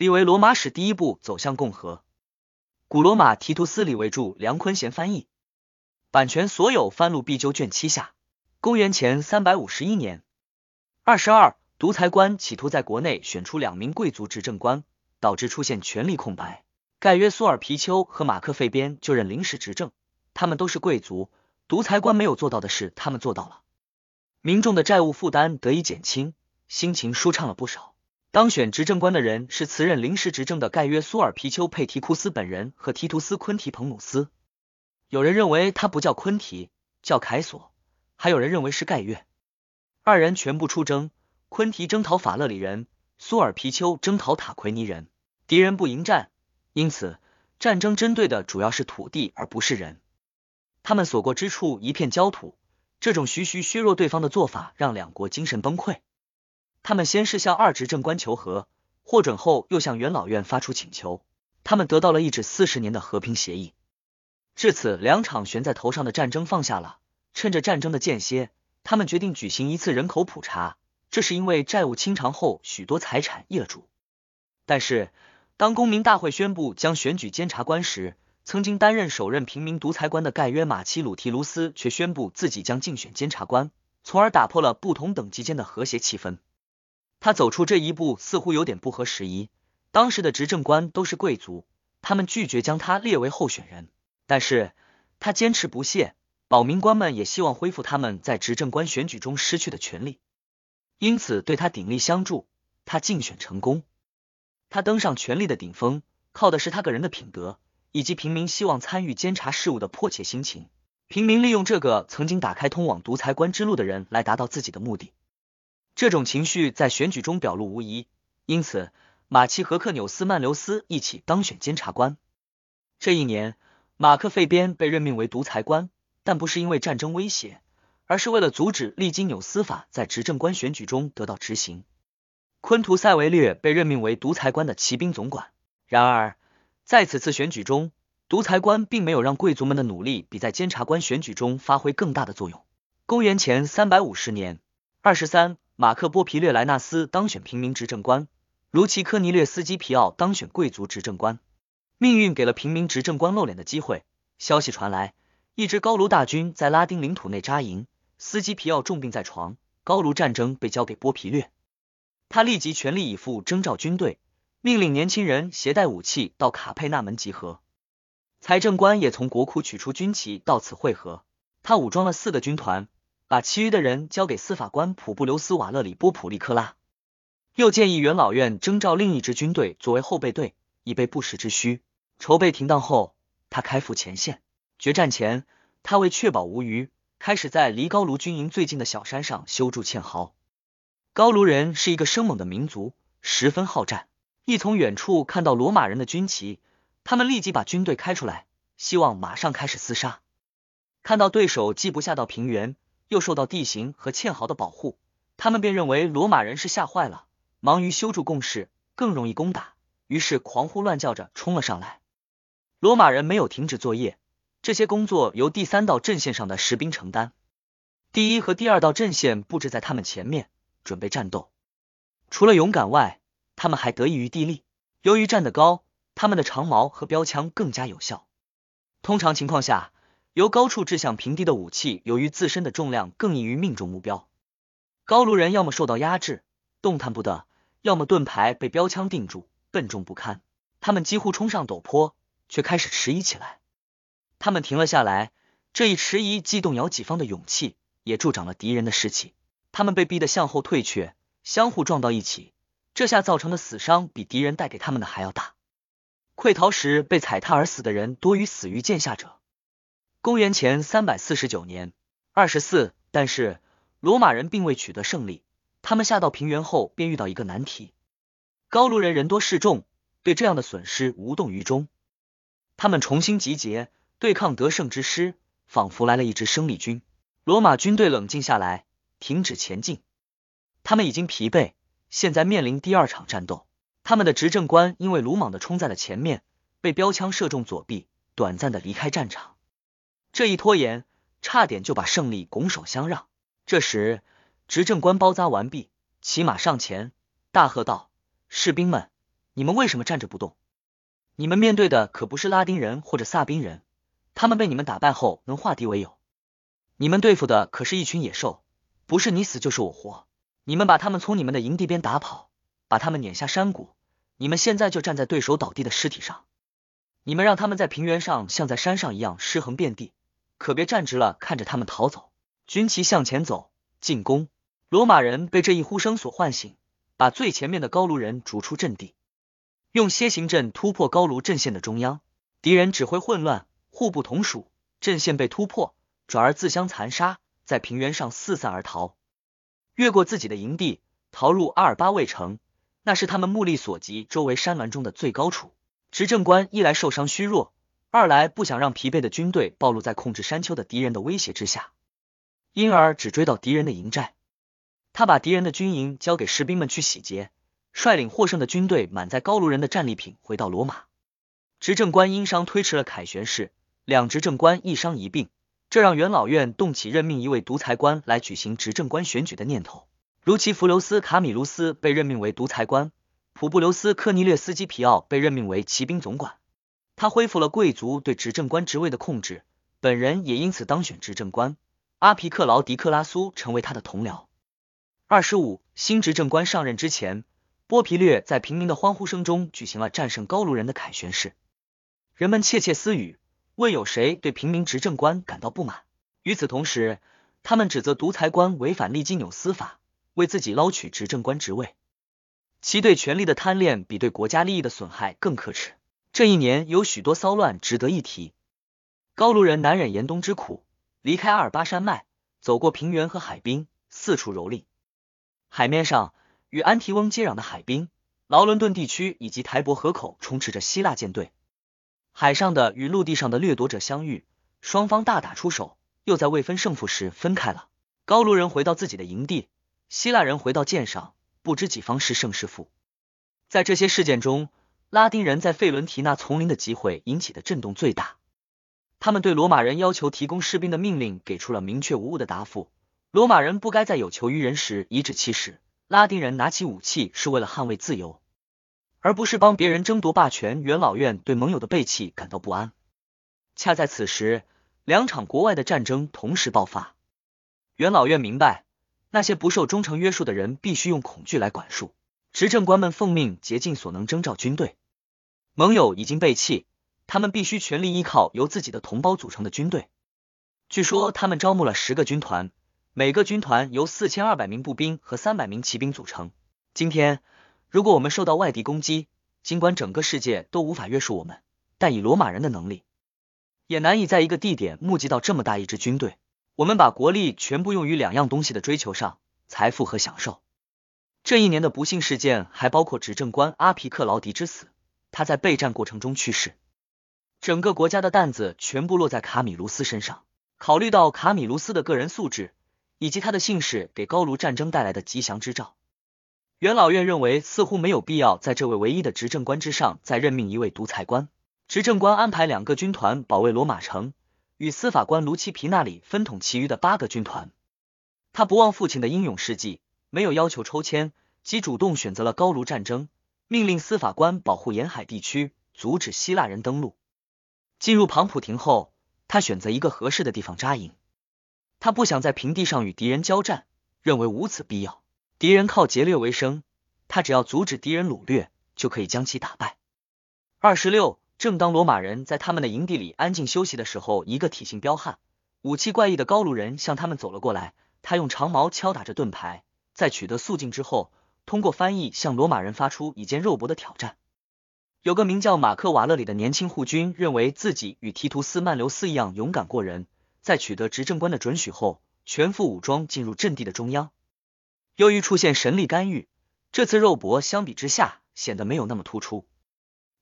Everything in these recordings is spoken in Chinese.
立为罗马史第一步走向共和。古罗马提图斯李维著，梁坤贤翻译，版权所有，翻录必究卷七下。公元前三百五十一年，二十二，独裁官企图在国内选出两名贵族执政官，导致出现权力空白。盖约苏尔皮丘和马克费边就任临时执政，他们都是贵族，独裁官没有做到的事，他们做到了。民众的债务负担得以减轻，心情舒畅了不少。当选执政官的人是辞任临时执政的盖约苏尔皮丘佩提库斯本人和提图斯昆提彭努斯。有人认为他不叫昆提，叫凯索。还有人认为是盖月，二人全部出征，昆提征讨法勒里人，苏尔皮丘征讨塔奎尼人，敌人不迎战，因此战争针对的主要是土地而不是人。他们所过之处一片焦土，这种徐徐削弱对方的做法让两国精神崩溃。他们先是向二执政官求和，获准后又向元老院发出请求，他们得到了一纸四十年的和平协议。至此，两场悬在头上的战争放下了。趁着战争的间歇，他们决定举行一次人口普查。这是因为债务清偿后，许多财产易了主。但是，当公民大会宣布将选举监察官时，曾经担任首任平民独裁官的盖约马奇鲁提卢斯却宣布自己将竞选监察官，从而打破了不同等级间的和谐气氛。他走出这一步似乎有点不合时宜。当时的执政官都是贵族，他们拒绝将他列为候选人，但是他坚持不懈。保民官们也希望恢复他们在执政官选举中失去的权利，因此对他鼎力相助。他竞选成功，他登上权力的顶峰，靠的是他个人的品德以及平民希望参与监察事务的迫切心情。平民利用这个曾经打开通往独裁官之路的人来达到自己的目的，这种情绪在选举中表露无遗。因此，马奇和克纽斯曼留斯一起当选监察官。这一年，马克费边被任命为独裁官。但不是因为战争威胁，而是为了阻止利金纽斯法在执政官选举中得到执行。昆图塞维略被任命为独裁官的骑兵总管。然而，在此次选举中，独裁官并没有让贵族们的努力比在监察官选举中发挥更大的作用。公元前三百五十年，二十三，马克波皮略莱纳斯当选平民执政官，卢奇科尼略斯基皮奥当选贵族执政官。命运给了平民执政官露脸的机会。消息传来。一支高卢大军在拉丁领土内扎营，斯基皮奥重病在床，高卢战争被交给波皮略，他立即全力以赴征召军队，命令年轻人携带武器到卡佩纳门集合。财政官也从国库取出军旗到此会合。他武装了四个军团，把其余的人交给司法官普布留斯瓦勒里波普利克拉，又建议元老院征召另一支军队作为后备队，以备不时之需。筹备停当后，他开赴前线。决战前，他为确保无虞，开始在离高卢军营最近的小山上修筑堑壕。高卢人是一个生猛的民族，十分好战。一从远处看到罗马人的军旗，他们立即把军队开出来，希望马上开始厮杀。看到对手既不下到平原，又受到地形和堑壕的保护，他们便认为罗马人是吓坏了，忙于修筑工事，更容易攻打，于是狂呼乱叫着冲了上来。罗马人没有停止作业。这些工作由第三道阵线上的士兵承担，第一和第二道阵线布置在他们前面，准备战斗。除了勇敢外，他们还得益于地利。由于站得高，他们的长矛和标枪更加有效。通常情况下，由高处掷向平地的武器，由于自身的重量更易于命中目标。高卢人要么受到压制，动弹不得；要么盾牌被标枪定住，笨重不堪。他们几乎冲上陡坡，却开始迟疑起来。他们停了下来，这一迟疑既动摇己方的勇气，也助长了敌人的士气。他们被逼得向后退却，相互撞到一起，这下造成的死伤比敌人带给他们的还要大。溃逃时被踩踏而死的人多于死于剑下者。公元前三百四十九年二十四，但是罗马人并未取得胜利。他们下到平原后，便遇到一个难题：高卢人人多势众，对这样的损失无动于衷。他们重新集结。对抗得胜之师，仿佛来了一支生力军。罗马军队冷静下来，停止前进。他们已经疲惫，现在面临第二场战斗。他们的执政官因为鲁莽的冲在了前面，被标枪射中左臂，短暂的离开战场。这一拖延，差点就把胜利拱手相让。这时，执政官包扎完毕，骑马上前，大喝道：“士兵们，你们为什么站着不动？你们面对的可不是拉丁人或者萨宾人，他们被你们打败后能化敌为友。你们对付的可是一群野兽，不是你死就是我活。你们把他们从你们的营地边打跑，把他们撵下山谷，你们现在就站在对手倒地的尸体上。你们让他们在平原上像在山上一样尸横遍地，可别站直了看着他们逃走。军旗向前走，进攻！罗马人被这一呼声所唤醒，把最前面的高卢人逐出阵地，用楔形阵突破高卢阵线的中央。敌人指挥混乱，互不同属，阵线被突破。转而自相残杀，在平原上四散而逃，越过自己的营地，逃入阿尔巴卫城，那是他们目力所及周围山峦中的最高处。执政官一来受伤虚弱，二来不想让疲惫的军队暴露在控制山丘的敌人的威胁之下，因而只追到敌人的营寨。他把敌人的军营交给士兵们去洗劫，率领获胜的军队满载高卢人的战利品回到罗马。执政官因伤推迟了凯旋式，两执政官一伤一病。这让元老院动起任命一位独裁官来举行执政官选举的念头。如其弗留斯卡米卢斯被任命为独裁官，普布留斯科尼略斯基皮奥被任命为骑兵总管。他恢复了贵族对执政官职位的控制，本人也因此当选执政官。阿皮克劳迪克拉苏成为他的同僚。二十五，新执政官上任之前，波皮略在平民的欢呼声中举行了战胜高卢人的凯旋式，人们窃窃私语。问有谁对平民执政官感到不满？与此同时，他们指责独裁官违反利基纽斯法，为自己捞取执政官职位。其对权力的贪恋比对国家利益的损害更可耻。这一年有许多骚乱值得一提。高卢人难忍严冬之苦，离开阿尔巴山脉，走过平原和海滨，四处蹂躏。海面上，与安提翁接壤的海滨、劳伦顿地区以及台伯河口充斥着希腊舰队。海上的与陆地上的掠夺者相遇，双方大打出手，又在未分胜负时分开了。高卢人回到自己的营地，希腊人回到舰上，不知己方是胜是负。在这些事件中，拉丁人在费伦提纳丛林的集会引起的震动最大。他们对罗马人要求提供士兵的命令给出了明确无误的答复：罗马人不该在有求于人时颐指气使，拉丁人拿起武器是为了捍卫自由。而不是帮别人争夺霸权。元老院对盟友的背弃感到不安。恰在此时，两场国外的战争同时爆发。元老院明白，那些不受忠诚约束的人必须用恐惧来管束。执政官们奉命竭尽所能征召军队。盟友已经被弃，他们必须全力依靠由自己的同胞组成的军队。据说他们招募了十个军团，每个军团由四千二百名步兵和三百名骑兵组成。今天。如果我们受到外敌攻击，尽管整个世界都无法约束我们，但以罗马人的能力，也难以在一个地点募集到这么大一支军队。我们把国力全部用于两样东西的追求上：财富和享受。这一年的不幸事件还包括执政官阿皮克劳迪之死，他在备战过程中去世。整个国家的担子全部落在卡米卢斯身上。考虑到卡米卢斯的个人素质以及他的姓氏给高卢战争带来的吉祥之兆。元老院认为，似乎没有必要在这位唯一的执政官之上再任命一位独裁官。执政官安排两个军团保卫罗马城，与司法官卢奇皮纳里分统其余的八个军团。他不忘父亲的英勇事迹，没有要求抽签，即主动选择了高卢战争，命令司法官保护沿海地区，阻止希腊人登陆。进入庞普廷后，他选择一个合适的地方扎营。他不想在平地上与敌人交战，认为无此必要。敌人靠劫掠为生，他只要阻止敌人掳掠，就可以将其打败。二十六，正当罗马人在他们的营地里安静休息的时候，一个体型彪悍、武器怪异的高卢人向他们走了过来。他用长矛敲打着盾牌，在取得肃静之后，通过翻译向罗马人发出以肩肉搏的挑战。有个名叫马克瓦勒里的年轻护军，认为自己与提图斯曼留斯一样勇敢过人，在取得执政官的准许后，全副武装进入阵地的中央。由于出现神力干预，这次肉搏相比之下显得没有那么突出。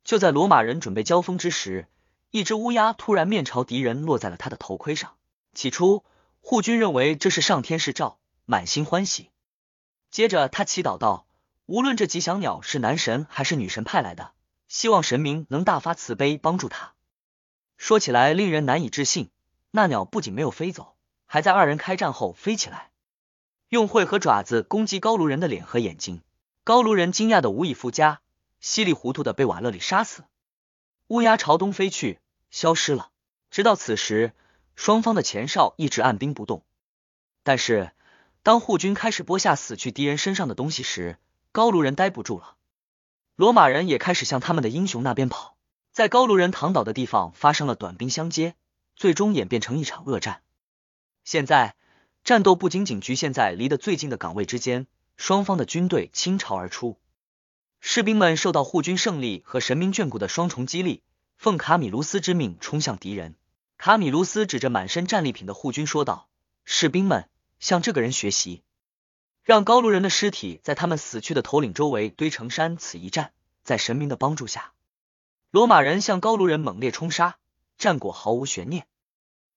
就在罗马人准备交锋之时，一只乌鸦突然面朝敌人落在了他的头盔上。起初，护军认为这是上天示照，满心欢喜。接着，他祈祷道：“无论这吉祥鸟是男神还是女神派来的，希望神明能大发慈悲帮助他。”说起来令人难以置信，那鸟不仅没有飞走，还在二人开战后飞起来。用喙和爪子攻击高卢人的脸和眼睛，高卢人惊讶的无以复加。稀里糊涂的被瓦勒里杀死。乌鸦朝东飞去，消失了。直到此时，双方的前哨一直按兵不动。但是，当护军开始播下死去敌人身上的东西时，高卢人待不住了。罗马人也开始向他们的英雄那边跑。在高卢人躺倒的地方发生了短兵相接，最终演变成一场恶战。现在，战斗不仅仅局限在离得最近的岗位之间，双方的军队倾巢而出。士兵们受到护军胜利和神明眷顾的双重激励，奉卡米卢斯之命冲向敌人。卡米卢斯指着满身战利品的护军说道：“士兵们，向这个人学习，让高卢人的尸体在他们死去的头领周围堆成山。此一战，在神明的帮助下，罗马人向高卢人猛烈冲杀，战果毫无悬念。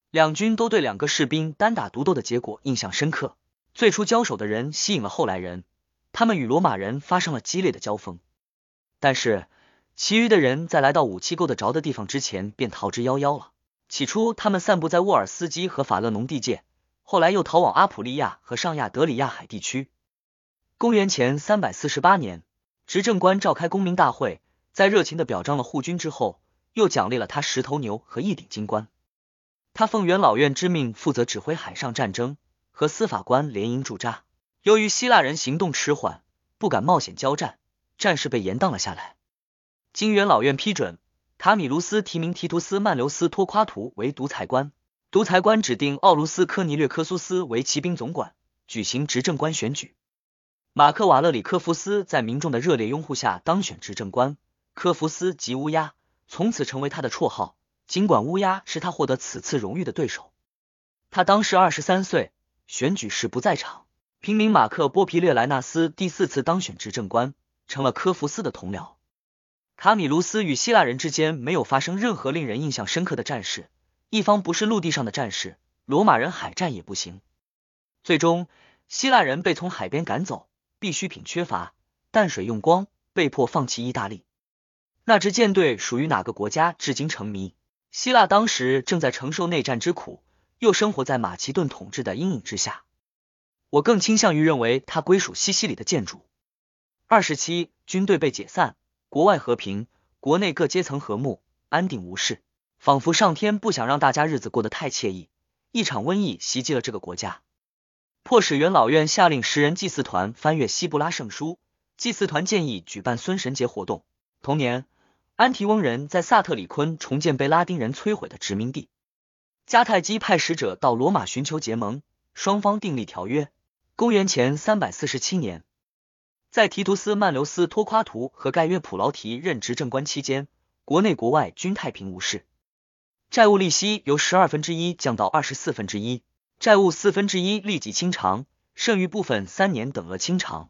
两军都对两个士兵单打独斗的结果印象深刻。最初交手的人吸引了后来人。”他们与罗马人发生了激烈的交锋，但是其余的人在来到武器够得着的地方之前便逃之夭夭了。起初，他们散布在沃尔斯基和法勒农地界，后来又逃往阿普利亚和上亚德里亚海地区。公元前三百四十八年，执政官召开公民大会，在热情的表彰了护军之后，又奖励了他十头牛和一顶金冠。他奉元老院之命，负责指挥海上战争，和司法官联营驻扎。由于希腊人行动迟缓，不敢冒险交战，战事被延宕了下来。经元老院批准，卡米卢斯提名提图斯曼留斯托夸图为独裁官，独裁官指定奥卢斯科尼略科苏斯为骑兵总管，举行执政官选举。马克瓦勒里科夫斯在民众的热烈拥护下当选执政官，科夫斯即乌鸦，从此成为他的绰号。尽管乌鸦是他获得此次荣誉的对手，他当时二十三岁，选举时不在场。平民马克波皮略莱纳斯第四次当选执政官，成了科福斯的同僚。卡米卢斯与希腊人之间没有发生任何令人印象深刻的战事，一方不是陆地上的战士，罗马人海战也不行。最终，希腊人被从海边赶走，必需品缺乏，淡水用光，被迫放弃意大利。那支舰队属于哪个国家，至今成谜。希腊当时正在承受内战之苦，又生活在马其顿统治的阴影之下。我更倾向于认为它归属西西里的建筑。二十七，军队被解散，国外和平，国内各阶层和睦，安定无事，仿佛上天不想让大家日子过得太惬意。一场瘟疫袭击了这个国家，迫使元老院下令十人祭祀团翻阅希布拉圣书。祭祀团建议举办孙神节活动。同年，安提翁人在萨特里昆重建被拉丁人摧毁的殖民地。迦太基派使者到罗马寻求结盟，双方订立条约。公元前三百四十七年，在提图斯曼留斯托夸图和盖约普劳提任执政官期间，国内国外均太平无事，债务利息由十二分之一降到二十四分之一，债务四分之一立即清偿，剩余部分三年等额清偿。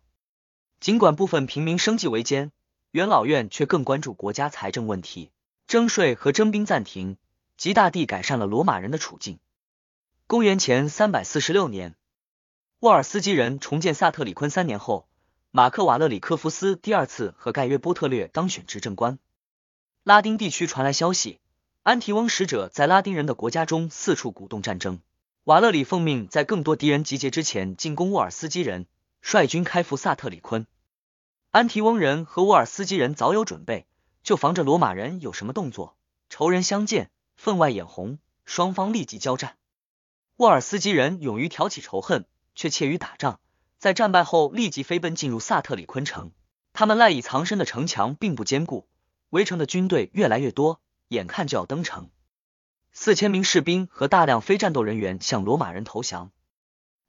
尽管部分平民生计维艰，元老院却更关注国家财政问题，征税和征兵暂停，极大地改善了罗马人的处境。公元前三百四十六年。沃尔斯基人重建萨特里昆三年后，马克瓦勒里科夫斯第二次和盖约波特略当选执政官。拉丁地区传来消息，安提翁使者在拉丁人的国家中四处鼓动战争。瓦勒里奉命在更多敌人集结之前进攻沃尔斯基人，率军开赴萨特里昆。安提翁人和沃尔斯基人早有准备，就防着罗马人有什么动作。仇人相见，分外眼红，双方立即交战。沃尔斯基人勇于挑起仇恨。却怯于打仗，在战败后立即飞奔进入萨特里昆城。他们赖以藏身的城墙并不坚固，围城的军队越来越多，眼看就要登城。四千名士兵和大量非战斗人员向罗马人投降，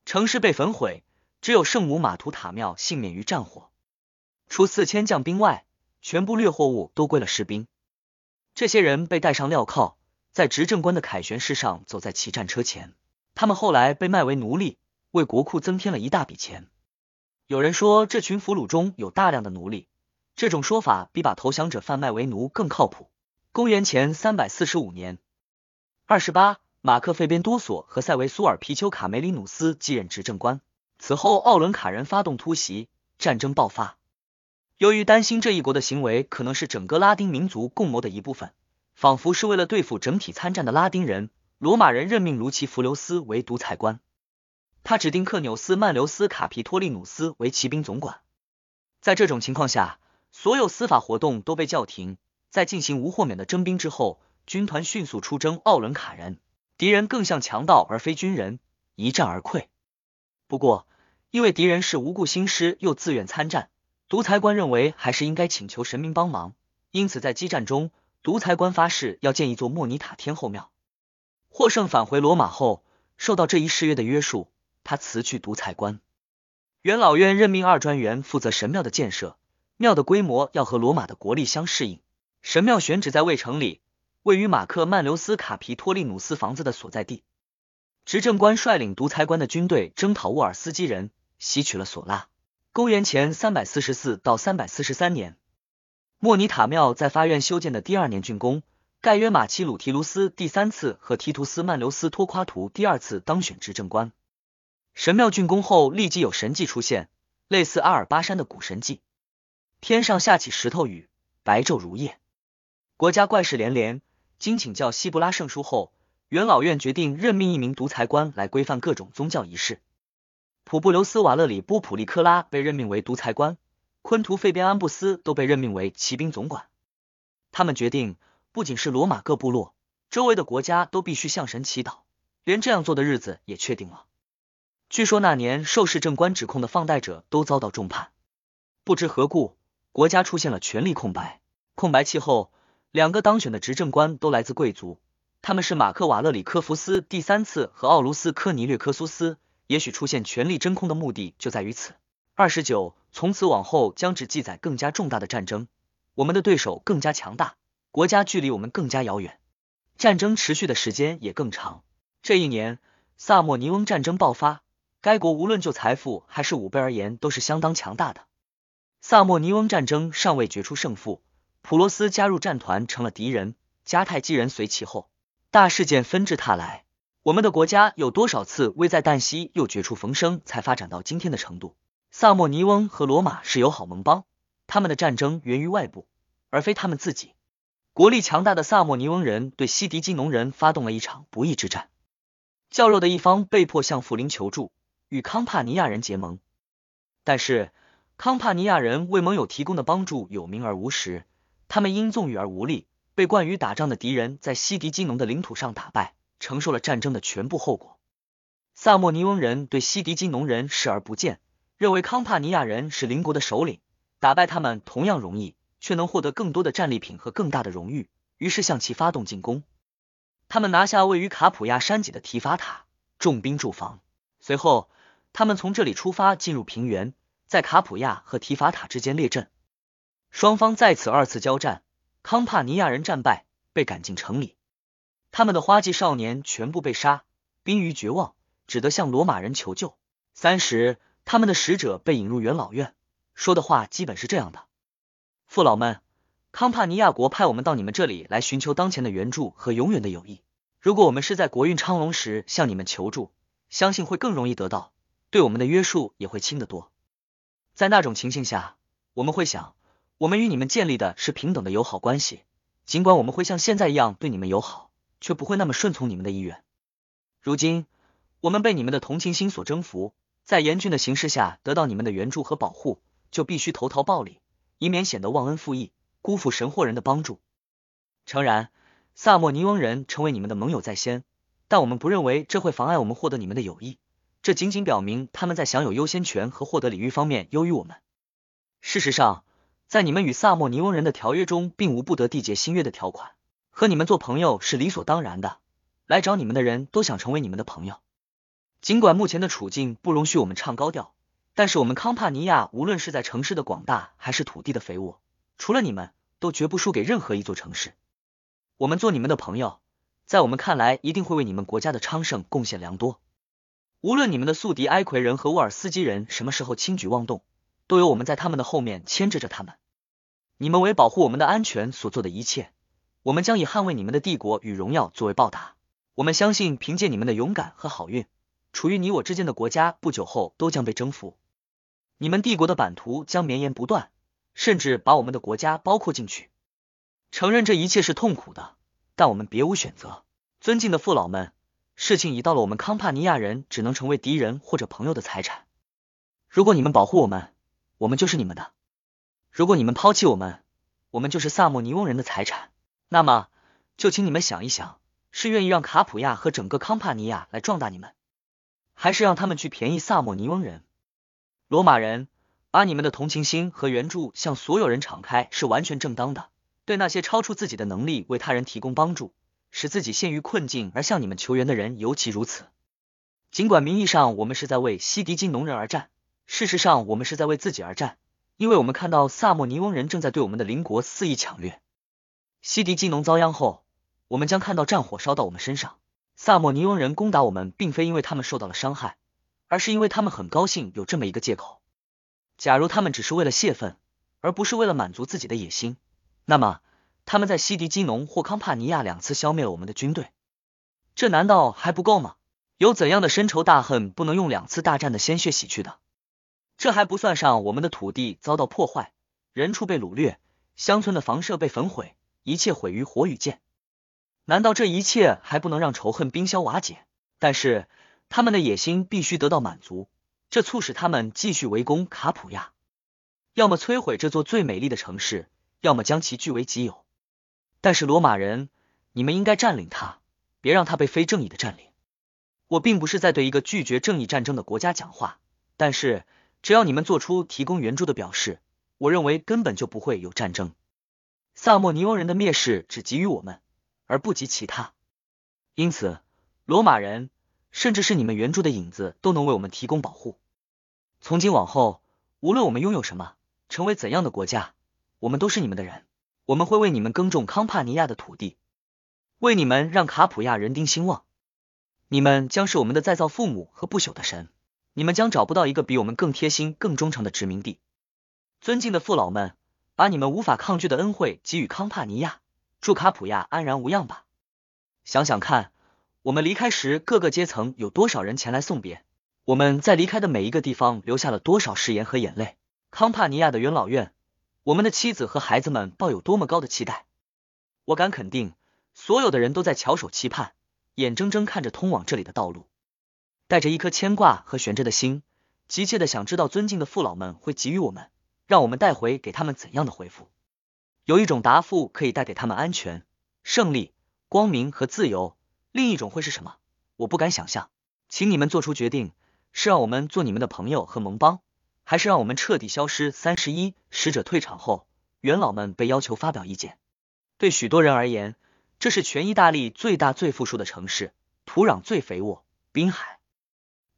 城市被焚毁，只有圣母玛图塔庙幸免于战火。除四千将兵外，全部掠货物都归了士兵。这些人被带上镣铐，在执政官的凯旋式上走在骑战车前。他们后来被卖为奴隶。为国库增添了一大笔钱。有人说，这群俘虏中有大量的奴隶，这种说法比把投降者贩卖为奴更靠谱。公元前三百四十五年，二十八，马克费边多索和塞维苏尔皮丘卡梅里努斯继任执政官。此后，奥伦卡人发动突袭，战争爆发。由于担心这一国的行为可能是整个拉丁民族共谋的一部分，仿佛是为了对付整体参战的拉丁人，罗马人任命卢奇弗留斯为独裁官。他指定克纽斯曼留斯卡皮托利努斯为骑兵总管。在这种情况下，所有司法活动都被叫停。在进行无豁免的征兵之后，军团迅速出征奥伦卡人，敌人更像强盗而非军人，一战而溃。不过，因为敌人是无故兴师又自愿参战，独裁官认为还是应该请求神明帮忙，因此在激战中，独裁官发誓要建一座莫尼塔天后庙。获胜返回罗马后，受到这一誓约的约束，他辞去独裁官。元老院任命二专员负责神庙的建设，庙的规模要和罗马的国力相适应。神庙选址在卫城里，位于马克曼留斯卡皮托利努斯房子的所在地。执政官率领独裁官的军队征讨沃尔斯基人，袭取了索拉。公元前三百四十四到三百四十三年，莫尼塔庙在发院修建的第二年竣工。盖约马奇鲁提卢斯第三次和提图斯曼留斯托夸图第二次当选执政官。神庙竣工后，立即有神迹出现，类似阿尔巴山的古神迹。天上下起石头雨，白昼如夜，国家怪事连连。经请教希布拉圣书后。元老院决定任命一名独裁官来规范各种宗教仪式。普布留斯瓦勒里波普利克拉被任命为独裁官，昆图费边安布斯都被任命为骑兵总管。他们决定，不仅是罗马各部落，周围的国家都必须向神祈祷，连这样做的日子也确定了。据说那年受市政官指控的放贷者都遭到重判。不知何故，国家出现了权力空白。空白期后，两个当选的执政官都来自贵族。他们是马克瓦勒里科夫斯第三次和奥卢斯科尼略科苏斯，也许出现权力真空的目的就在于此。二十九，从此往后将只记载更加重大的战争，我们的对手更加强大，国家距离我们更加遥远，战争持续的时间也更长。这一年，萨莫尼翁战争爆发，该国无论就财富还是武备而言都是相当强大的。萨莫尼翁战争尚未决出胜负，普罗斯加入战团成了敌人，迦太基人随其后。大事件纷至沓来，我们的国家有多少次危在旦夕又绝处逢生，才发展到今天的程度？萨莫尼翁和罗马是友好盟邦，他们的战争源于外部，而非他们自己。国力强大的萨莫尼翁人对西迪基农人发动了一场不义之战，较弱的一方被迫向富林求助，与康帕尼亚人结盟。但是康帕尼亚人为盟友提供的帮助有名而无实，他们因纵欲而无力。被惯于打仗的敌人在西迪基农的领土上打败，承受了战争的全部后果。萨莫尼翁人对西迪基农人视而不见，认为康帕尼亚人是邻国的首领，打败他们同样容易，却能获得更多的战利品和更大的荣誉，于是向其发动进攻。他们拿下位于卡普亚山脊的提法塔，重兵驻防。随后，他们从这里出发进入平原，在卡普亚和提法塔之间列阵，双方在此二次交战。康帕尼亚人战败，被赶进城里。他们的花季少年全部被杀，濒于绝望，只得向罗马人求救。三十，他们的使者被引入元老院，说的话基本是这样的：父老们，康帕尼亚国派我们到你们这里来寻求当前的援助和永远的友谊。如果我们是在国运昌隆时向你们求助，相信会更容易得到，对我们的约束也会轻得多。在那种情形下，我们会想。我们与你们建立的是平等的友好关系，尽管我们会像现在一样对你们友好，却不会那么顺从你们的意愿。如今，我们被你们的同情心所征服，在严峻的形势下得到你们的援助和保护，就必须投桃报李，以免显得忘恩负义，辜负神或人的帮助。诚然，萨莫尼翁人成为你们的盟友在先，但我们不认为这会妨碍我们获得你们的友谊。这仅仅表明他们在享有优先权和获得礼遇方面优于我们。事实上。在你们与萨莫尼翁人的条约中，并无不得缔结新约的条款，和你们做朋友是理所当然的。来找你们的人都想成为你们的朋友。尽管目前的处境不容许我们唱高调，但是我们康帕尼亚无论是在城市的广大，还是土地的肥沃，除了你们，都绝不输给任何一座城市。我们做你们的朋友，在我们看来，一定会为你们国家的昌盛贡献良多。无论你们的宿敌埃奎人和沃尔斯基人什么时候轻举妄动，都有我们在他们的后面牵制着他们。你们为保护我们的安全所做的一切，我们将以捍卫你们的帝国与荣耀作为报答。我们相信，凭借你们的勇敢和好运，处于你我之间的国家不久后都将被征服。你们帝国的版图将绵延不断，甚至把我们的国家包括进去。承认这一切是痛苦的，但我们别无选择。尊敬的父老们，事情已到了我们康帕尼亚人只能成为敌人或者朋友的财产。如果你们保护我们，我们就是你们的。如果你们抛弃我们，我们就是萨莫尼翁人的财产。那么，就请你们想一想，是愿意让卡普亚和整个康帕尼亚来壮大你们，还是让他们去便宜萨莫尼翁人？罗马人，把你们的同情心和援助向所有人敞开是完全正当的。对那些超出自己的能力为他人提供帮助，使自己陷于困境而向你们求援的人尤其如此。尽管名义上我们是在为西迪金农人而战，事实上我们是在为自己而战，因为我们看到萨莫尼翁人正在对我们的邻国肆意抢掠。西迪基农遭殃后，我们将看到战火烧到我们身上。萨莫尼翁人攻打我们，并非因为他们受到了伤害，而是因为他们很高兴有这么一个借口。假如他们只是为了泄愤，而不是为了满足自己的野心，那么他们在西迪基农或康帕尼亚两次消灭了我们的军队，这难道还不够吗？有怎样的深仇大恨不能用两次大战的鲜血洗去的？这还不算上我们的土地遭到破坏，人畜被掳掠，乡村的房舍被焚毁。一切毁于火与剑，难道这一切还不能让仇恨冰消瓦解？但是他们的野心必须得到满足，这促使他们继续围攻卡普亚，要么摧毁这座最美丽的城市，要么将其据为己有。但是罗马人，你们应该占领它，别让它被非正义的占领。我并不是在对一个拒绝正义战争的国家讲话，但是只要你们做出提供援助的表示，我认为根本就不会有战争。萨莫尼翁人的蔑视只给予我们，而不及其他。因此，罗马人，甚至是你们援助的影子，都能为我们提供保护。从今往后，无论我们拥有什么，成为怎样的国家，我们都是你们的人。我们会为你们耕种康帕尼亚的土地，为你们让卡普亚人丁兴旺。你们将是我们的再造父母和不朽的神。你们将找不到一个比我们更贴心、更忠诚的殖民地。尊敬的父老们。把你们无法抗拒的恩惠给予康帕尼亚，祝卡普亚安然无恙吧。想想看，我们离开时，各个阶层有多少人前来送别？我们在离开的每一个地方留下了多少誓言和眼泪？康帕尼亚的元老院，我们的妻子和孩子们抱有多么高的期待？我敢肯定，所有的人都在翘首期盼，眼睁睁看着通往这里的道路，带着一颗牵挂和悬着的心，急切的想知道尊敬的父老们会给予我们。让我们带回给他们怎样的回复？有一种答复可以带给他们安全、胜利、光明和自由，另一种会是什么？我不敢想象。请你们做出决定：是让我们做你们的朋友和盟邦，还是让我们彻底消失？三十一使者退场后，元老们被要求发表意见。对许多人而言，这是全意大利最大、最富庶的城市，土壤最肥沃，滨海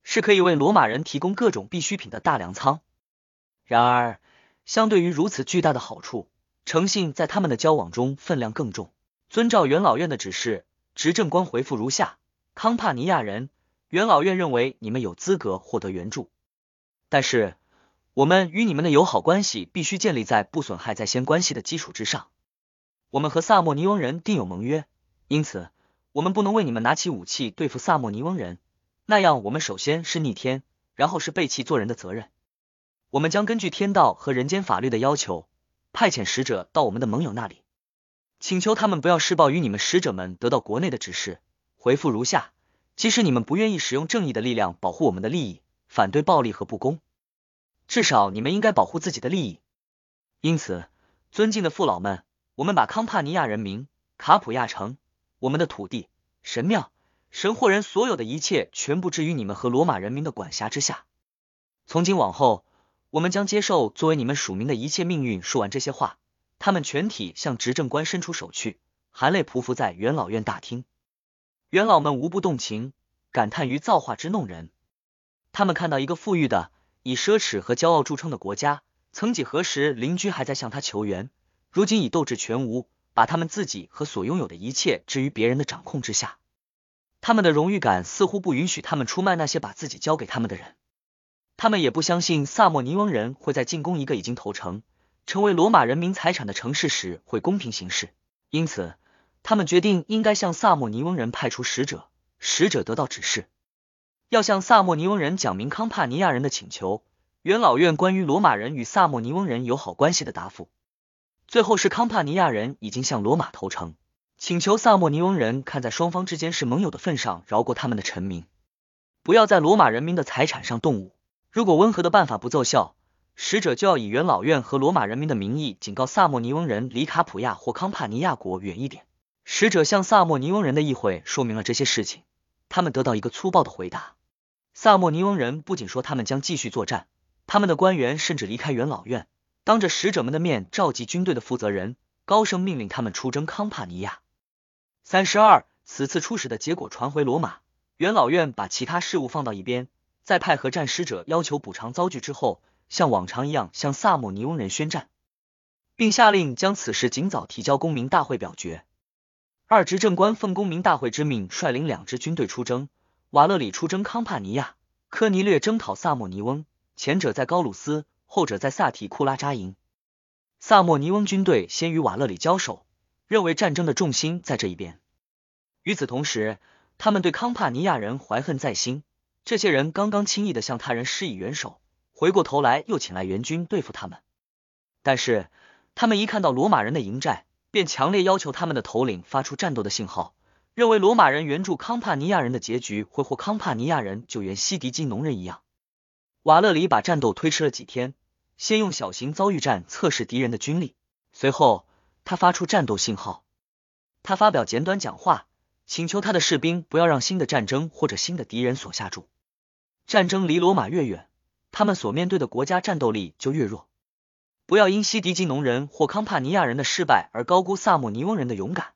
是可以为罗马人提供各种必需品的大粮仓。然而，相对于如此巨大的好处，诚信在他们的交往中分量更重。遵照元老院的指示，执政官回复如下：康帕尼亚人，元老院认为你们有资格获得援助，但是我们与你们的友好关系必须建立在不损害在先关系的基础之上。我们和萨莫尼翁人订有盟约，因此我们不能为你们拿起武器对付萨莫尼翁人，那样我们首先是逆天，然后是背弃做人的责任。我们将根据天道和人间法律的要求，派遣使者到我们的盟友那里，请求他们不要施暴于你们使者们得到国内的指示。回复如下：即使你们不愿意使用正义的力量保护我们的利益，反对暴力和不公，至少你们应该保护自己的利益。因此，尊敬的父老们，我们把康帕尼亚人民、卡普亚城、我们的土地、神庙、神或人所有的一切，全部置于你们和罗马人民的管辖之下。从今往后。我们将接受作为你们署名的一切命运。说完这些话，他们全体向执政官伸出手去，含泪匍匐在元老院大厅。元老们无不动情，感叹于造化之弄人。他们看到一个富裕的、以奢侈和骄傲著称的国家，曾几何时邻居还在向他求援，如今已斗志全无，把他们自己和所拥有的一切置于别人的掌控之下。他们的荣誉感似乎不允许他们出卖那些把自己交给他们的人。他们也不相信萨莫尼翁人会在进攻一个已经投诚、成为罗马人民财产的城市时会公平行事，因此他们决定应该向萨莫尼翁人派出使者。使者得到指示，要向萨莫尼翁人讲明康帕尼亚人的请求。元老院关于罗马人与萨莫尼翁人友好关系的答复，最后是康帕尼亚人已经向罗马投诚，请求萨莫尼翁人看在双方之间是盟友的份上，饶过他们的臣民，不要在罗马人民的财产上动武。如果温和的办法不奏效，使者就要以元老院和罗马人民的名义警告萨莫尼翁人离卡普亚或康帕尼亚国远一点。使者向萨莫尼翁人的议会说明了这些事情，他们得到一个粗暴的回答。萨莫尼翁人不仅说他们将继续作战，他们的官员甚至离开元老院，当着使者们的面召集军队的负责人，高声命令他们出征康帕尼亚。三十二，此次出使的结果传回罗马，元老院把其他事务放到一边，在派和战使者要求补偿遭拒之后，像往常一样向萨莫尼翁人宣战，并下令将此事尽早提交公民大会表决。二执政官奉公民大会之命，率领两支军队出征。瓦勒里出征康帕尼亚，科尼略征讨萨莫尼翁。前者在高鲁斯，后者在萨提库拉扎营。萨莫尼翁军队先与瓦勒里交手，认为战争的重心在这一边。与此同时，他们对康帕尼亚人怀恨在心。这些人刚刚轻易的向他人施以援手，回过头来又请来援军对付他们。但是，他们一看到罗马人的营寨，便强烈要求他们的头领发出战斗的信号，认为罗马人援助康帕尼亚人的结局会和康帕尼亚人救援西迪基农人一样。瓦勒里把战斗推迟了几天，先用小型遭遇战测试敌人的军力，随后他发出战斗信号。他发表简短讲话，请求他的士兵不要让新的战争或者新的敌人所下注。战争离罗马越远，他们所面对的国家战斗力就越弱。不要因西迪基农人或康帕尼亚人的失败而高估萨莫尼翁人的勇敢。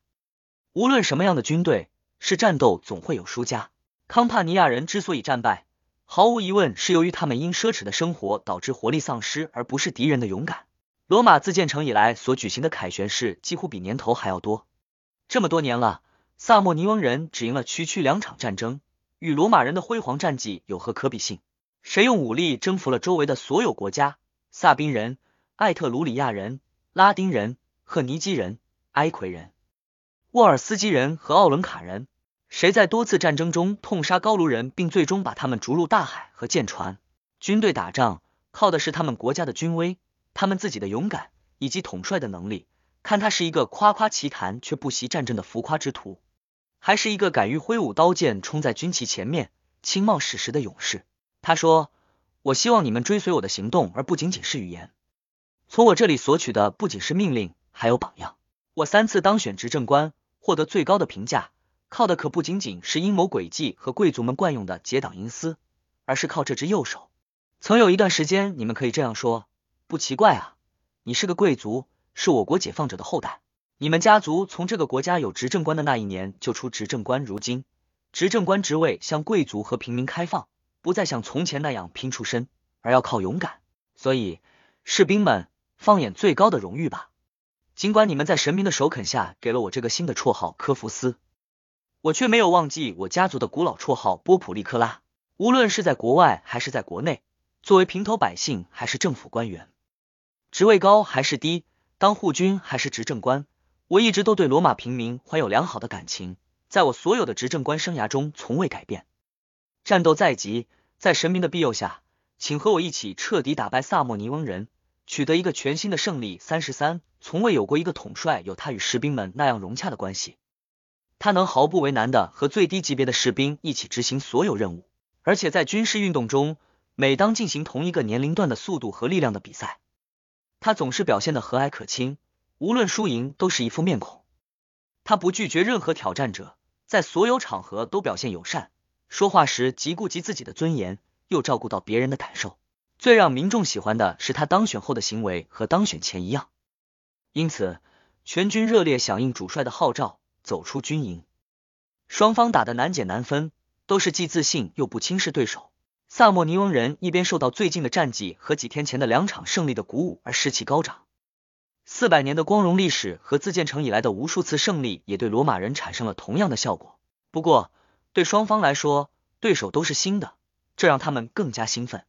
无论什么样的军队，是战斗总会有输家。康帕尼亚人之所以战败，毫无疑问是由于他们因奢侈的生活导致活力丧失，而不是敌人的勇敢。罗马自建成以来所举行的凯旋式几乎比年头还要多。这么多年了，萨莫尼翁人只赢了区区两场战争，与罗马人的辉煌战绩有何可比性？谁用武力征服了周围的所有国家？萨宾人。艾特鲁里亚人、拉丁人、赫尼基人、埃奎人、沃尔斯基人和奥伦卡人，谁在多次战争中痛杀高卢人，并最终把他们逐入大海和舰船？军队打仗靠的是他们国家的军威，他们自己的勇敢以及统帅的能力。看他是一个夸夸其谈却不惜战争的浮夸之徒，还是一个敢于挥舞刀剑冲在军旗前面、轻冒矢石的勇士？他说：“我希望你们追随我的行动，而不仅仅是语言。”从我这里索取的不仅是命令，还有榜样。我三次当选执政官，获得最高的评价，靠的可不仅仅是阴谋诡计和贵族们惯用的结党营私，而是靠这只右手。曾有一段时间，你们可以这样说，不奇怪啊，你是个贵族，是我国解放者的后代。你们家族从这个国家有执政官的那一年就出执政官，如今执政官职位向贵族和平民开放，不再像从前那样拼出身，而要靠勇敢。所以，士兵们。放眼最高的荣誉吧。尽管你们在神明的首肯下给了我这个新的绰号科福斯，我却没有忘记我家族的古老绰号波普利克拉。无论是在国外还是在国内，作为平头百姓还是政府官员，职位高还是低，当护军还是执政官，我一直都对罗马平民怀有良好的感情，在我所有的执政官生涯中从未改变。战斗在即，在神明的庇佑下，请和我一起彻底打败萨莫尼翁人。取得一个全新的胜利。三十三，从未有过一个统帅有他与士兵们那样融洽的关系。他能毫不为难的和最低级别的士兵一起执行所有任务，而且在军事运动中，每当进行同一个年龄段的速度和力量的比赛，他总是表现的和蔼可亲，无论输赢都是一副面孔。他不拒绝任何挑战者，在所有场合都表现友善，说话时既顾及自己的尊严，又照顾到别人的感受。最让民众喜欢的是他当选后的行为和当选前一样，因此全军热烈响应主帅的号召，走出军营。双方打得难解难分，都是既自信又不轻视对手。萨莫尼翁人一边受到最近的战绩和几天前的两场胜利的鼓舞而士气高涨，四百年的光荣历史和自建成以来的无数次胜利也对罗马人产生了同样的效果。不过对双方来说，对手都是新的，这让他们更加兴奋。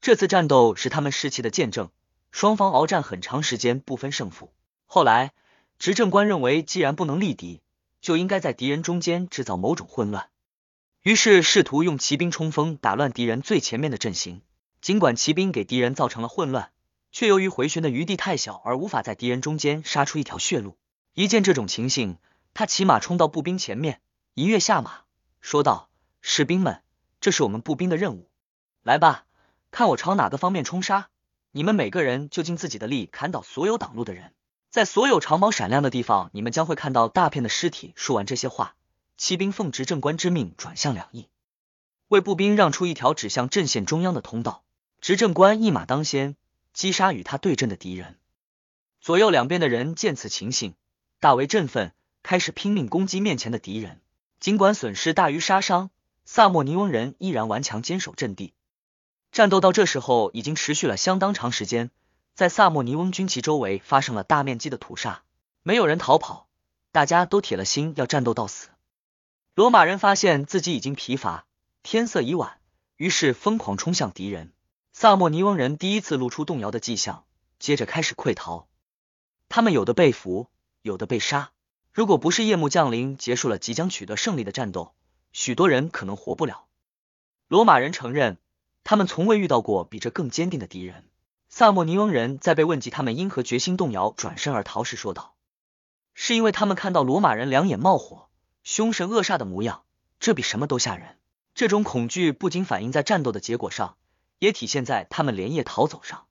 这次战斗是他们士气的见证，双方鏖战很长时间不分胜负。后来，执政官认为，既然不能力敌，就应该在敌人中间制造某种混乱，于是试图用骑兵冲锋，打乱敌人最前面的阵型。尽管骑兵给敌人造成了混乱，却由于回旋的余地太小，而无法在敌人中间杀出一条血路。一见这种情形，他骑马冲到步兵前面，一跃下马，说道：“士兵们，这是我们步兵的任务，来吧。”看我朝哪个方面冲杀，你们每个人就尽自己的力砍倒所有挡路的人，在所有长矛闪亮的地方，你们将会看到大片的尸体。说完这些话，骑兵奉执政官之命转向两翼，为步兵让出一条指向阵线中央的通道。执政官一马当先，击杀与他对阵的敌人。左右两边的人见此情形，大为振奋，开始拼命攻击面前的敌人。尽管损失大于杀伤，萨莫尼翁人依然顽强坚守阵地。战斗到这时候已经持续了相当长时间，在萨莫尼翁军旗周围发生了大面积的屠杀，没有人逃跑，大家都铁了心要战斗到死。罗马人发现自己已经疲乏，天色已晚，于是疯狂冲向敌人。萨莫尼翁人第一次露出动摇的迹象，接着开始溃逃。他们有的被俘，有的被杀。如果不是夜幕降临，结束了即将取得胜利的战斗，许多人可能活不了。罗马人承认。他们从未遇到过比这更坚定的敌人。萨莫尼翁人在被问及他们因何决心动摇、转身而逃时说道：“是因为他们看到罗马人两眼冒火、凶神恶煞的模样，这比什么都吓人。这种恐惧不仅反映在战斗的结果上，也体现在他们连夜逃走上。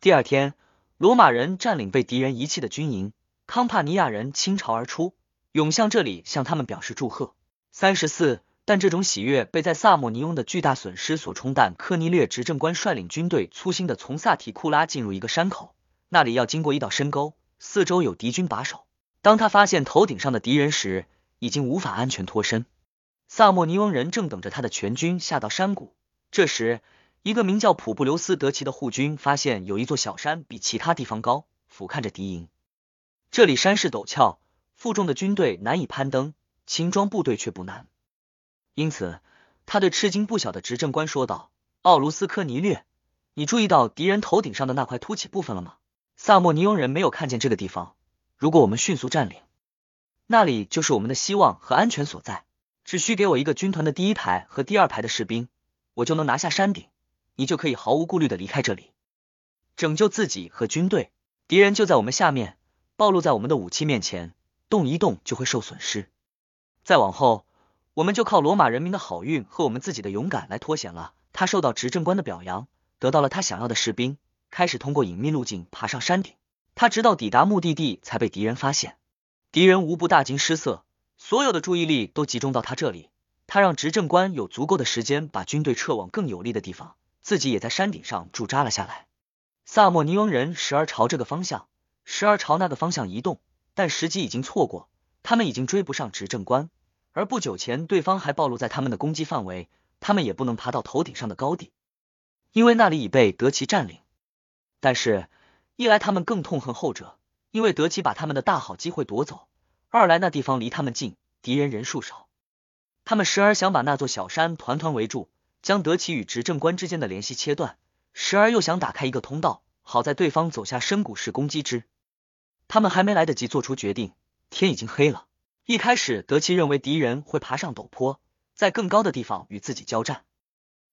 第二天，罗马人占领被敌人遗弃的军营，康帕尼亚人倾巢而出，涌向这里向他们表示祝贺。三十四。但这种喜悦被在萨莫尼翁的巨大损失所冲淡。科尼略执政官率领军队粗心的从萨提库拉进入一个山口，那里要经过一道深沟，四周有敌军把守。当他发现头顶上的敌人时，已经无法安全脱身。萨莫尼翁人正等着他的全军下到山谷。这时，一个名叫普布留斯德奇的护军发现有一座小山比其他地方高，俯瞰着敌营。这里山势陡峭，负重的军队难以攀登，轻装部队却不难。因此，他对吃惊不小的执政官说道：“奥卢斯科尼略，你注意到敌人头顶上的那块凸起部分了吗？萨莫尼翁人没有看见这个地方。如果我们迅速占领，那里就是我们的希望和安全所在。只需给我一个军团的第一排和第二排的士兵，我就能拿下山顶，你就可以毫无顾虑的离开这里，拯救自己和军队。敌人就在我们下面，暴露在我们的武器面前，动一动就会受损失。再往后。”我们就靠罗马人民的好运和我们自己的勇敢来脱险了。他受到执政官的表扬，得到了他想要的士兵，开始通过隐秘路径爬上山顶。他直到抵达目的地才被敌人发现。敌人无不大惊失色，所有的注意力都集中到他这里。他让执政官有足够的时间把军队撤往更有利的地方，自己也在山顶上驻扎了下来。萨莫尼翁人时而朝这个方向，时而朝那个方向移动，但时机已经错过，他们已经追不上执政官。而不久前，对方还暴露在他们的攻击范围，他们也不能爬到头顶上的高地，因为那里已被德奇占领。但是，一来他们更痛恨后者，因为德奇把他们的大好机会夺走；二来那地方离他们近，敌人人数少，他们时而想把那座小山团团围住，将德奇与执政官之间的联系切断；时而又想打开一个通道，好在对方走下深谷时攻击之。他们还没来得及做出决定，天已经黑了。一开始，德奇认为敌人会爬上陡坡，在更高的地方与自己交战。